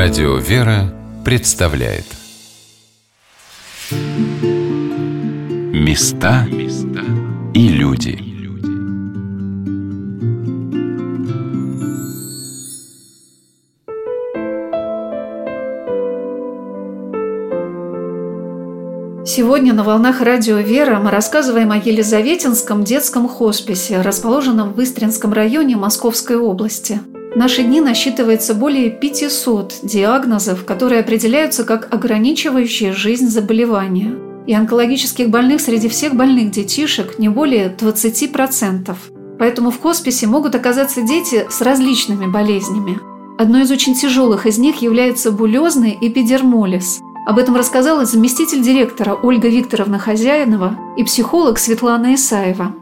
Радио «Вера» представляет. Места и люди. Сегодня на волнах радио «Вера» мы рассказываем о Елизаветинском детском хосписе, расположенном в Истринском районе Московской области – наши дни насчитывается более 500 диагнозов, которые определяются как ограничивающие жизнь заболевания. И онкологических больных среди всех больных детишек не более 20%. Поэтому в хосписе могут оказаться дети с различными болезнями. Одной из очень тяжелых из них является булезный эпидермолиз. Об этом рассказала заместитель директора Ольга Викторовна Хозяинова и психолог Светлана Исаева.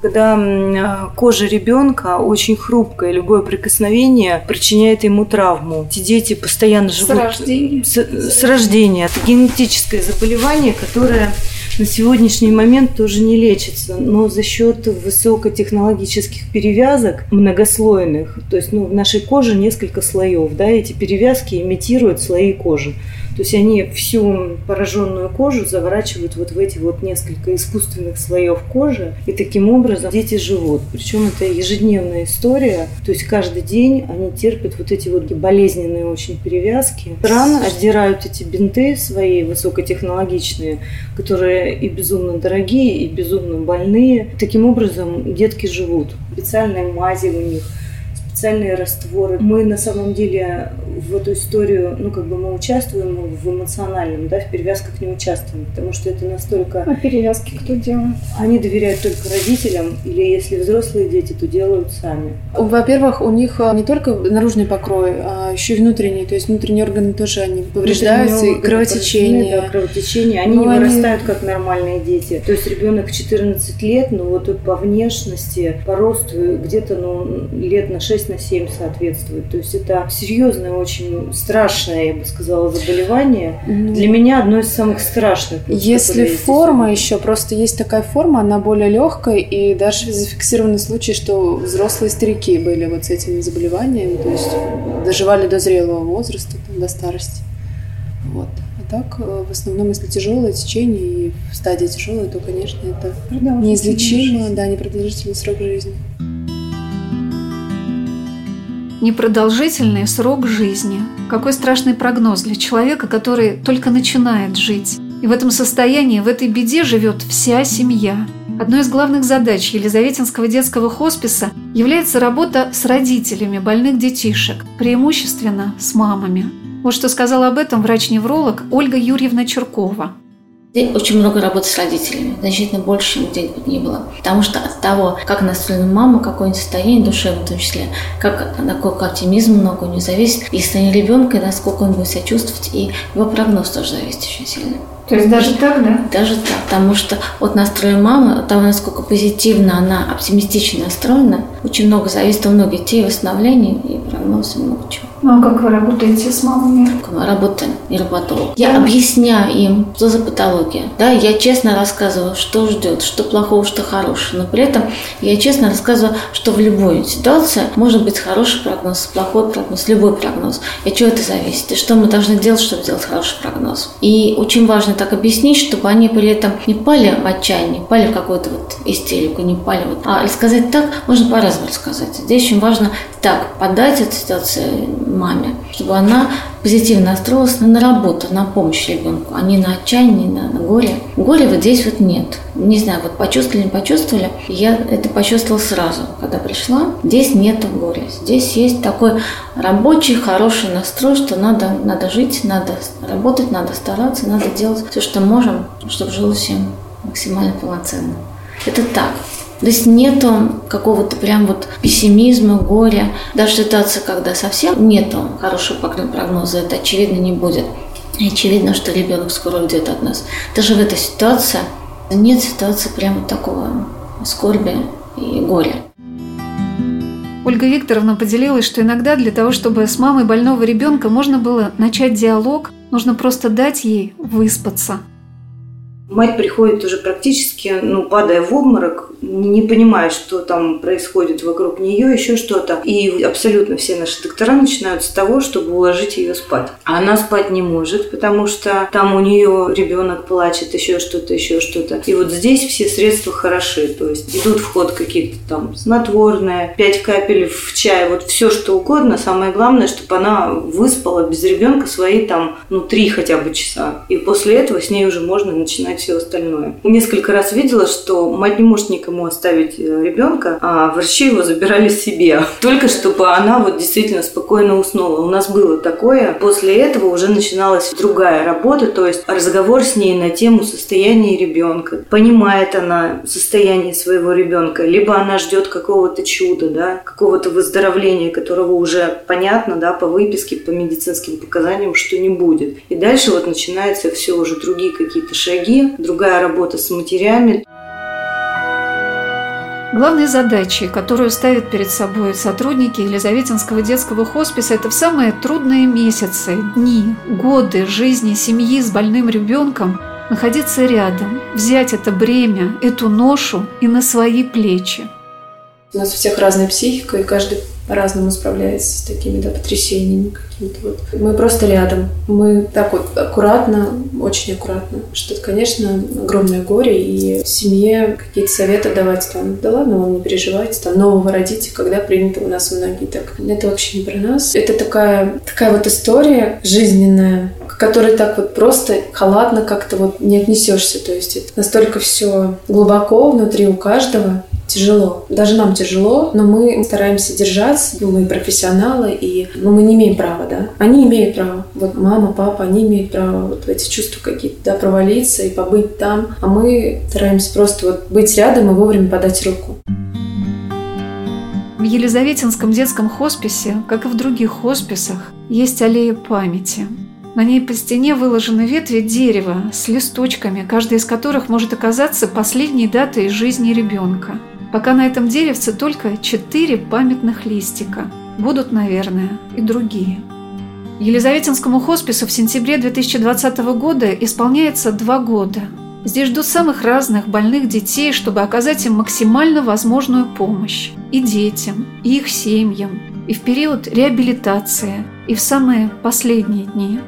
Когда а, кожа ребенка очень хрупкая, любое прикосновение причиняет ему травму. Эти дети постоянно живут с рождения. С, с рождения. Это генетическое заболевание, которое на сегодняшний момент тоже не лечится, но за счет высокотехнологических перевязок многослойных, то есть ну, в нашей коже несколько слоев, да, эти перевязки имитируют слои кожи. То есть они всю пораженную кожу заворачивают вот в эти вот несколько искусственных слоев кожи, и таким образом дети живут. Причем это ежедневная история, то есть каждый день они терпят вот эти вот болезненные очень перевязки. Рано отдирают эти бинты свои высокотехнологичные, которые и безумно дорогие, и безумно больные. Таким образом детки живут. Специальные мази у них – специальные растворы. Мы на самом деле в эту историю, ну как бы мы участвуем в эмоциональном, да, в перевязках не участвуем, потому что это настолько... А перевязки кто делает? Они доверяют только родителям, или если взрослые дети, то делают сами. Во-первых, у них а, не только наружный покрой, а еще и внутренний, то есть внутренние органы тоже они повреждаются, и кровотечение. Да, кровотечение. Они ну, не вырастают как нормальные дети. То есть ребенок 14 лет, но вот по внешности, по росту где-то ну, лет на 6 на 7 соответствует. То есть это серьезное, очень страшное, я бы сказала, заболевание. Ну, Для меня одно из самых страшных. Если форма еще, просто есть такая форма, она более легкая, и даже зафиксированы случаи, что взрослые старики были вот с этим заболеванием, то есть доживали до зрелого возраста, там, до старости. Вот. А так, э, в основном, если тяжелое течение и в стадии тяжелое, то, конечно, это неизлечимо, да, непродолжительный срок жизни непродолжительный срок жизни. Какой страшный прогноз для человека, который только начинает жить. И в этом состоянии, в этой беде живет вся семья. Одной из главных задач Елизаветинского детского хосписа является работа с родителями больных детишек, преимущественно с мамами. Вот что сказала об этом врач-невролог Ольга Юрьевна Черкова. Очень много работы с родителями, значительно больше, чем где-нибудь не было. Потому что от того, как настроена мама, какое состояние душевное в том числе, как, насколько оптимизм много у нее зависит, и состояние ребенка, насколько он будет себя чувствовать, и его прогноз тоже зависит очень сильно. То есть даже так, да? Даже так, потому что от настроя мамы, от того, насколько позитивно она, оптимистично настроена, очень много зависит у многих детей восстановления и прогноза, много чего. Ну а как вы работаете с мамами? Мы работаем, нейропатолог. Я объясняю им, что за патология. Да, я честно рассказываю, что ждет, что плохого, что хорошего. Но при этом я честно рассказываю, что в любой ситуации может быть хороший прогноз, плохой прогноз, любой прогноз. И от чего это зависит? И что мы должны делать, чтобы сделать хороший прогноз. И очень важно так объяснить, чтобы они при этом не пали в отчаяние, не пали в какую-то вот истерику, не пали вот. А рассказать так можно по-разному рассказать. Здесь очень важно так подать эту ситуацию маме, чтобы она позитивно настроилась на работу, на помощь ребенку, а не на отчаяние, на, на горе. Горе вот здесь вот нет. Не знаю, вот почувствовали, не почувствовали. Я это почувствовала сразу, когда пришла. Здесь нет горя. Здесь есть такой рабочий, хороший настрой, что надо, надо жить, надо работать, надо стараться, надо делать все, что можем, чтобы жилось всем максимально полноценно. Это так. То есть нету какого-то прям вот пессимизма, горя. Даже ситуация, когда совсем нету хорошего прогноза, это очевидно не будет. И очевидно, что ребенок скоро уйдет от нас. Даже в этой ситуации нет ситуации прямо такого скорби и горя. Ольга Викторовна поделилась, что иногда для того, чтобы с мамой больного ребенка можно было начать диалог, нужно просто дать ей выспаться – Мать приходит уже практически, ну, падая в обморок, не понимая, что там происходит вокруг нее, еще что-то. И абсолютно все наши доктора начинают с того, чтобы уложить ее спать. А она спать не может, потому что там у нее ребенок плачет, еще что-то, еще что-то. И вот здесь все средства хороши. То есть идут в ход какие-то там снотворные, 5 капель в чай, вот все что угодно. Самое главное, чтобы она выспала без ребенка свои там, ну, три хотя бы часа. И после этого с ней уже можно начинать все остальное. Несколько раз видела, что мать не может никому оставить э, ребенка, а врачи его забирали себе. Только чтобы она вот действительно спокойно уснула. У нас было такое. После этого уже начиналась другая работа, то есть разговор с ней на тему состояния ребенка. Понимает она состояние своего ребенка, либо она ждет какого-то чуда, да, какого-то выздоровления, которого уже понятно, да, по выписке, по медицинским показаниям, что не будет. И дальше вот начинаются все уже другие какие-то шаги, другая работа с матерями. Главной задачей, которую ставят перед собой сотрудники Елизаветинского детского хосписа, это в самые трудные месяцы, дни, годы жизни семьи с больным ребенком находиться рядом, взять это бремя, эту ношу и на свои плечи. У нас у всех разная психика, и каждый по-разному справляется с такими да, потрясениями какими-то. Вот. Мы просто рядом. Мы так вот аккуратно, очень аккуратно. Что, конечно, огромное горе, и семье какие-то советы давать там, да ладно, вам не переживайте, там, нового родите, когда принято у нас многие так. Это вообще не про нас. Это такая, такая вот история жизненная, к которой так вот просто халатно как-то вот не отнесешься. То есть это настолько все глубоко внутри у каждого, тяжело. Даже нам тяжело, но мы стараемся держаться. Ну, мы профессионалы, и ну, мы не имеем права, да. Они имеют право. Вот мама, папа, они имеют право вот в эти чувства какие-то, да, провалиться и побыть там. А мы стараемся просто вот быть рядом и вовремя подать руку. В Елизаветинском детском хосписе, как и в других хосписах, есть аллея памяти. На ней по стене выложены ветви дерева с листочками, каждая из которых может оказаться последней датой жизни ребенка. Пока на этом деревце только четыре памятных листика. Будут, наверное, и другие. Елизаветинскому хоспису в сентябре 2020 года исполняется два года. Здесь ждут самых разных больных детей, чтобы оказать им максимально возможную помощь. И детям, и их семьям, и в период реабилитации, и в самые последние дни.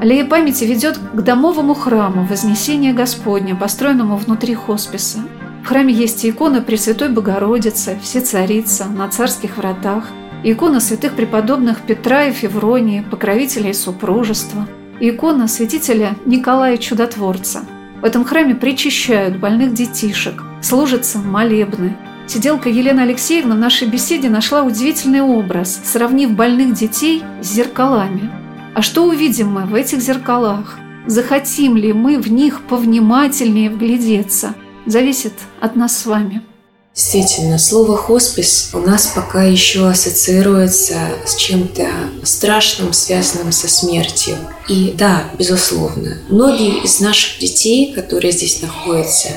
Аллея памяти ведет к домовому храму Вознесения Господня, построенному внутри хосписа – в храме есть икона Пресвятой Богородицы, все царица на царских вратах, икона святых преподобных Петра и Февронии, покровителей супружества, икона святителя Николая Чудотворца. В этом храме причащают больных детишек, служатся молебны. Сиделка Елена Алексеевна в нашей беседе нашла удивительный образ, сравнив больных детей с зеркалами. А что увидим мы в этих зеркалах? Захотим ли мы в них повнимательнее вглядеться – зависит от нас с вами. Действительно, слово «хоспис» у нас пока еще ассоциируется с чем-то страшным, связанным со смертью. И да, безусловно, многие из наших детей, которые здесь находятся,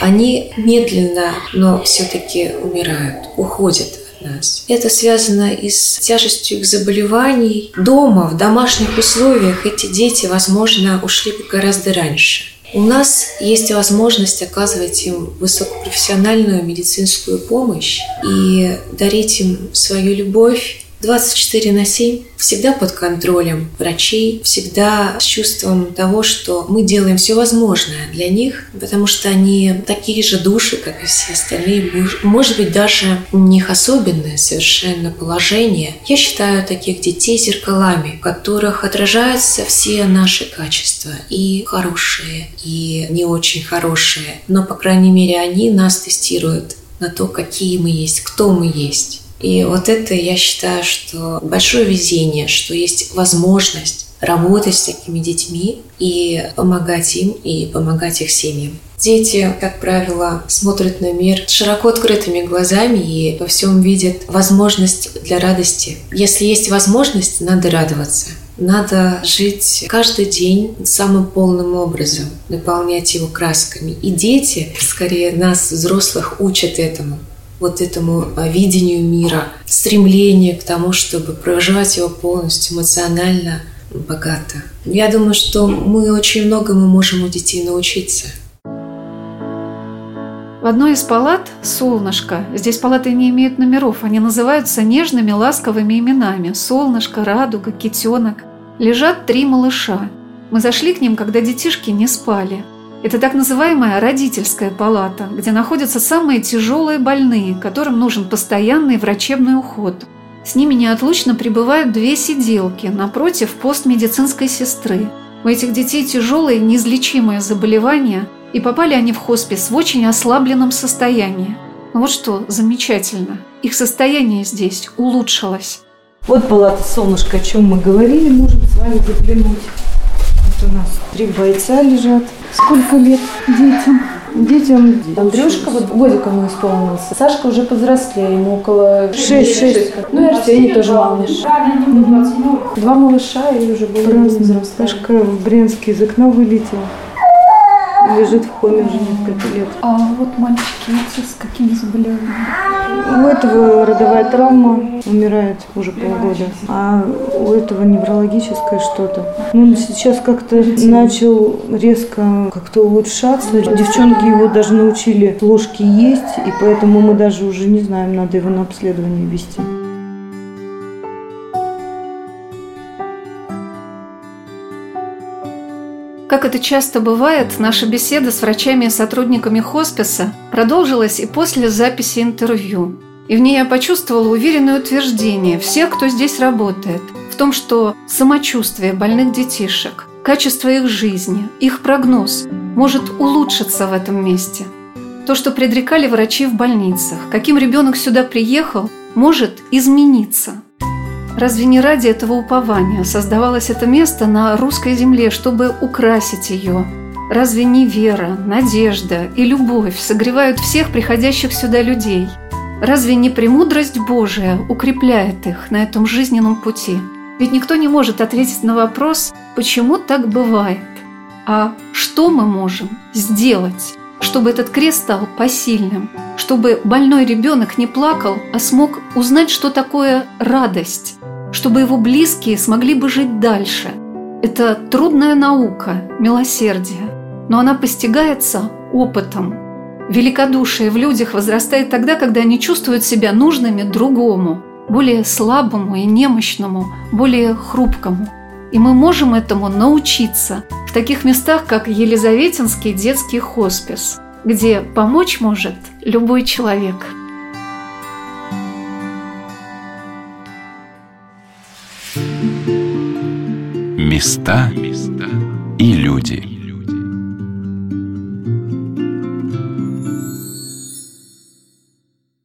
они медленно, но все-таки умирают, уходят от нас. Это связано и с тяжестью их заболеваний. Дома, в домашних условиях эти дети, возможно, ушли бы гораздо раньше. У нас есть возможность оказывать им высокопрофессиональную медицинскую помощь и дарить им свою любовь 24 на 7, всегда под контролем врачей, всегда с чувством того, что мы делаем все возможное для них, потому что они такие же души, как и все остальные. Может быть, даже у них особенное совершенно положение. Я считаю таких детей зеркалами, в которых отражаются все наши качества, и хорошие, и не очень хорошие. Но, по крайней мере, они нас тестируют на то, какие мы есть, кто мы есть. И вот это, я считаю, что большое везение, что есть возможность работать с такими детьми и помогать им, и помогать их семьям. Дети, как правило, смотрят на мир широко открытыми глазами и во всем видят возможность для радости. Если есть возможность, надо радоваться. Надо жить каждый день самым полным образом, наполнять его красками. И дети, скорее нас, взрослых, учат этому вот этому а, видению мира, стремление к тому, чтобы проживать его полностью эмоционально, богато. Я думаю, что мы очень многому можем у детей научиться. В одной из палат «Солнышко». Здесь палаты не имеют номеров, они называются нежными ласковыми именами «Солнышко», «Радуга», «Китенок». Лежат три малыша. Мы зашли к ним, когда детишки не спали. Это так называемая родительская палата, где находятся самые тяжелые больные, которым нужен постоянный врачебный уход. С ними неотлучно прибывают две сиделки напротив постмедицинской сестры. У этих детей тяжелые неизлечимые заболевания – и попали они в хоспис в очень ослабленном состоянии. Но вот что замечательно, их состояние здесь улучшилось. Вот палата «Солнышко», о чем мы говорили, можем с вами заглянуть. Вот у нас три бойца лежат. Сколько лет детям? Детям Андрюшка вот годик ему исполнился. Сашка уже повзрослее, ему около 6-6. Ну и Арсений тоже малыш. Два малыша и уже были взрослые. Сашка в Брянске из окна вылетел лежит в коме уже несколько лет. А вот мальчики с какими заболеваниями? У этого родовая травма, умирает уже полгода, а у этого неврологическое что-то. Ну, сейчас как-то начал резко как-то улучшаться. Девчонки его даже научили ложки есть, и поэтому мы даже уже не знаем, надо его на обследование вести. Как это часто бывает, наша беседа с врачами и сотрудниками хосписа продолжилась и после записи интервью. И в ней я почувствовала уверенное утверждение всех, кто здесь работает, в том, что самочувствие больных детишек, качество их жизни, их прогноз может улучшиться в этом месте. То, что предрекали врачи в больницах, каким ребенок сюда приехал, может измениться – Разве не ради этого упования создавалось это место на русской земле, чтобы украсить ее? Разве не вера, надежда и любовь согревают всех приходящих сюда людей? Разве не премудрость Божия укрепляет их на этом жизненном пути? Ведь никто не может ответить на вопрос, почему так бывает. А что мы можем сделать, чтобы этот крест стал посильным, чтобы больной ребенок не плакал, а смог узнать, что такое радость, чтобы его близкие смогли бы жить дальше. Это трудная наука, милосердие, но она постигается опытом. Великодушие в людях возрастает тогда, когда они чувствуют себя нужными другому, более слабому и немощному, более хрупкому. И мы можем этому научиться в таких местах, как Елизаветинский детский хоспис, где помочь может любой человек – Места и люди.